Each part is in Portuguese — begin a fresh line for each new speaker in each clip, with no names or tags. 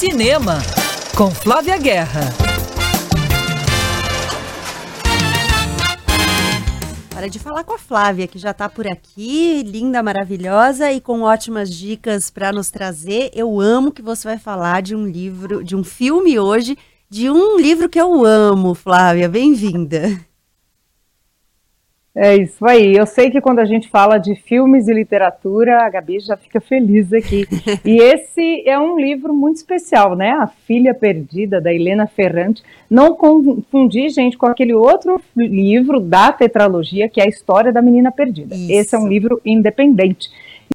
Cinema, com Flávia Guerra.
Hora de falar com a Flávia, que já está por aqui, linda, maravilhosa e com ótimas dicas para nos trazer. Eu amo que você vai falar de um livro, de um filme hoje, de um livro que eu amo, Flávia. Bem-vinda.
É isso aí. Eu sei que quando a gente fala de filmes e literatura, a Gabi já fica feliz aqui. e esse é um livro muito especial, né? A Filha Perdida, da Helena Ferrante. Não confundir, gente, com aquele outro livro da tetralogia, que é a História da Menina Perdida. Isso. Esse é um livro independente.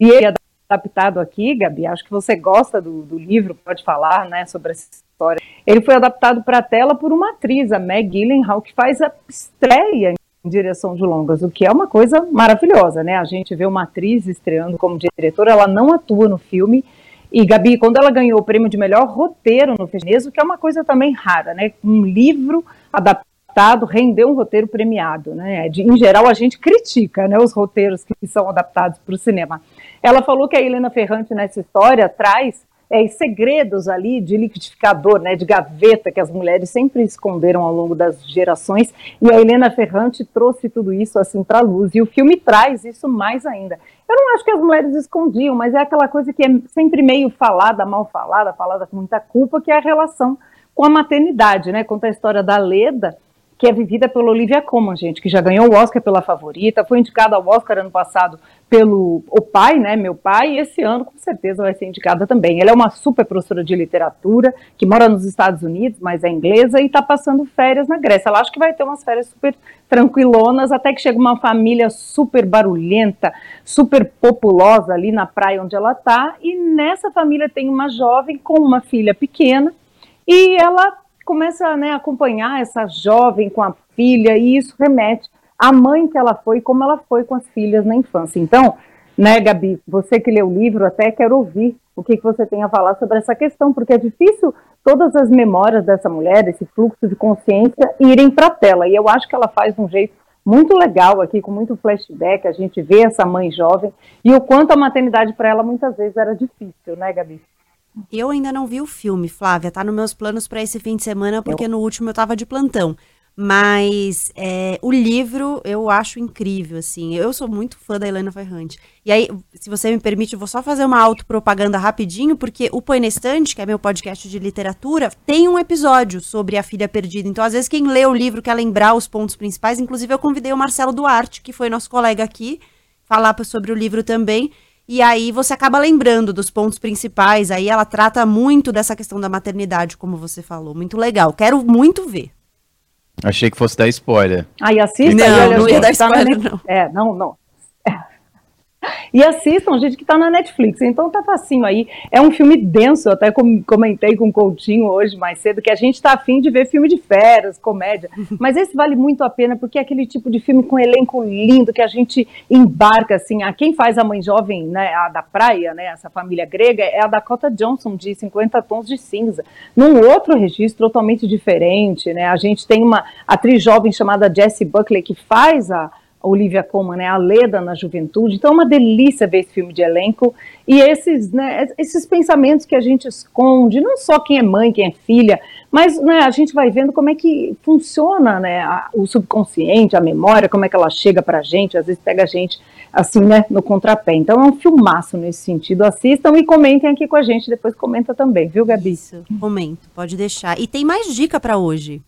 E ele é adaptado aqui, Gabi, acho que você gosta do, do livro, pode falar, né, sobre essa história. Ele foi adaptado para a tela por uma atriz, a Meg Gyllenhaal, que faz a estreia direção de longas, o que é uma coisa maravilhosa, né? A gente vê uma atriz estreando como diretora, ela não atua no filme. E Gabi, quando ela ganhou o prêmio de melhor roteiro no Festival, que é uma coisa também rara, né? Um livro adaptado rendeu um roteiro premiado, né? De, em geral a gente critica, né, os roteiros que são adaptados para o cinema. Ela falou que a Helena Ferrante nessa história traz é, segredos ali de liquidificador, né, de gaveta que as mulheres sempre esconderam ao longo das gerações, e a Helena Ferrante trouxe tudo isso assim para luz, e o filme traz isso mais ainda. Eu não acho que as mulheres escondiam, mas é aquela coisa que é sempre meio falada, mal falada, falada com muita culpa, que é a relação com a maternidade, né? Conta a história da Leda, que é vivida pela Olivia Colman, gente, que já ganhou o Oscar pela favorita, foi indicada ao Oscar ano passado pelo o pai, né, meu pai, e esse ano com certeza vai ser indicada também. Ela é uma super professora de literatura, que mora nos Estados Unidos, mas é inglesa, e está passando férias na Grécia. Ela acha que vai ter umas férias super tranquilonas, até que chega uma família super barulhenta, super populosa ali na praia onde ela está, e nessa família tem uma jovem com uma filha pequena, e ela começa né, a acompanhar essa jovem com a filha, e isso remete à mãe que ela foi, como ela foi com as filhas na infância. Então, né, Gabi, você que leu o livro, até quero ouvir o que, que você tem a falar sobre essa questão, porque é difícil todas as memórias dessa mulher, esse fluxo de consciência, irem para a tela. E eu acho que ela faz de um jeito muito legal aqui, com muito flashback, a gente vê essa mãe jovem e o quanto a maternidade para ela muitas vezes era difícil, né, Gabi?
Eu ainda não vi o filme, Flávia. Tá nos meus planos para esse fim de semana, porque eu... no último eu tava de plantão. Mas é, o livro eu acho incrível, assim. Eu sou muito fã da Helena Ferrante. E aí, se você me permite, eu vou só fazer uma autopropaganda rapidinho, porque o Põe na Estante, que é meu podcast de literatura, tem um episódio sobre a filha perdida. Então, às vezes, quem lê o livro quer lembrar os pontos principais. Inclusive, eu convidei o Marcelo Duarte, que foi nosso colega aqui, falar sobre o livro também. E aí você acaba lembrando dos pontos principais. Aí ela trata muito dessa questão da maternidade, como você falou. Muito legal. Quero muito ver.
Achei que fosse dar spoiler.
Aí assista.
Não,
aí,
não ia dar spoiler, não.
É, não, não. E assistam, gente, que está na Netflix. Então tá facinho aí. É um filme denso, eu até comentei com o Coutinho hoje mais cedo, que a gente está afim de ver filme de férias, comédia. Mas esse vale muito a pena, porque é aquele tipo de filme com elenco lindo, que a gente embarca, assim. A quem faz a mãe jovem, né, a da praia, né, essa família grega, é a Dakota Johnson, de 50 Tons de Cinza. Num outro registro totalmente diferente, né? A gente tem uma atriz jovem chamada Jessie Buckley, que faz a Olivia Colman, né, a Leda na juventude. Então é uma delícia ver esse filme de elenco e esses, né, esses pensamentos que a gente esconde, não só quem é mãe, quem é filha, mas né, a gente vai vendo como é que funciona né, a, o subconsciente, a memória, como é que ela chega para a gente, às vezes pega a gente assim, né, no contrapé. Então é um filmaço nesse sentido. Assistam e comentem aqui com a gente, depois comenta também, viu, Gabi?
Isso, comento, pode deixar. E tem mais dica para hoje.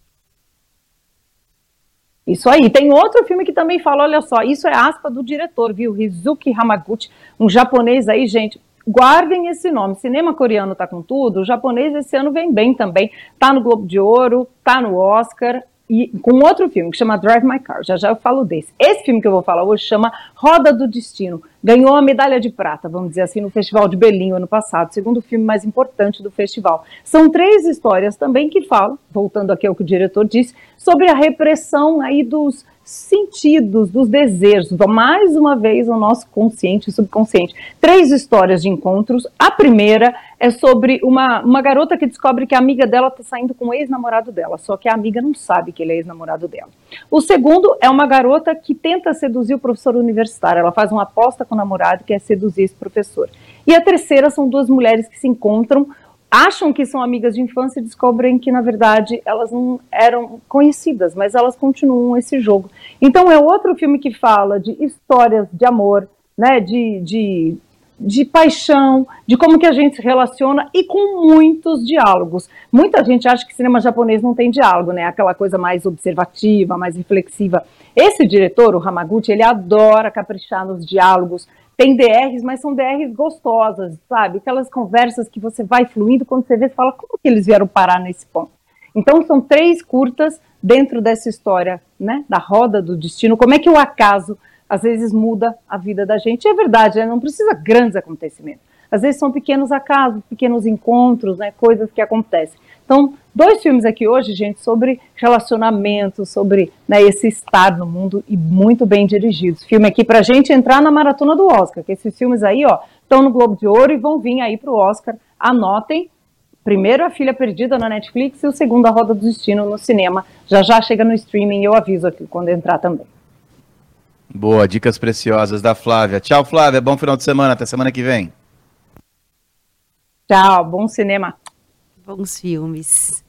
Isso aí. Tem outro filme que também fala, olha só, isso é aspa do diretor, viu? Rizuki Hamaguchi, um japonês aí, gente. Guardem esse nome. Cinema coreano tá com tudo. O japonês esse ano vem bem também. Tá no Globo de Ouro, tá no Oscar e com outro filme que chama Drive My Car. Já já eu falo desse. Esse filme que eu vou falar hoje chama Roda do Destino. Ganhou a medalha de prata, vamos dizer assim, no Festival de Berlim ano passado, segundo filme mais importante do festival. São três histórias também que falam, voltando aqui ao que o diretor disse, sobre a repressão aí dos sentidos, dos desejos. Mais uma vez, o nosso consciente e subconsciente. Três histórias de encontros. A primeira é sobre uma, uma garota que descobre que a amiga dela está saindo com o ex-namorado dela, só que a amiga não sabe que ele é ex-namorado dela. O segundo é uma garota que tenta seduzir o professor universitário. Ela faz uma aposta com o namorado que é seduzir esse professor. E a terceira são duas mulheres que se encontram acham que são amigas de infância e descobrem que, na verdade, elas não eram conhecidas, mas elas continuam esse jogo. Então, é outro filme que fala de histórias de amor, né, de, de, de paixão, de como que a gente se relaciona e com muitos diálogos. Muita gente acha que cinema japonês não tem diálogo, né, aquela coisa mais observativa, mais reflexiva. Esse diretor, o Hamaguchi, ele adora caprichar nos diálogos, tem DRs, mas são DRs gostosas, sabe? Aquelas conversas que você vai fluindo quando você vê, você fala como que eles vieram parar nesse ponto. Então são três curtas dentro dessa história, né, da roda do destino. Como é que o acaso às vezes muda a vida da gente? É verdade, né? não precisa grandes acontecimentos. Às vezes são pequenos acasos, pequenos encontros, né, coisas que acontecem. Então, dois filmes aqui hoje, gente, sobre relacionamento, sobre né, esse estar no mundo e muito bem dirigidos. Filme aqui pra gente entrar na maratona do Oscar, que esses filmes aí, ó, estão no Globo de Ouro e vão vir aí pro Oscar. Anotem. Primeiro A Filha Perdida na Netflix e o segundo A Roda do Destino no cinema. Já já chega no streaming, eu aviso aqui quando entrar também.
Boa, dicas preciosas da Flávia. Tchau, Flávia. Bom final de semana. Até semana que vem.
Tchau, bom cinema
bons filmes.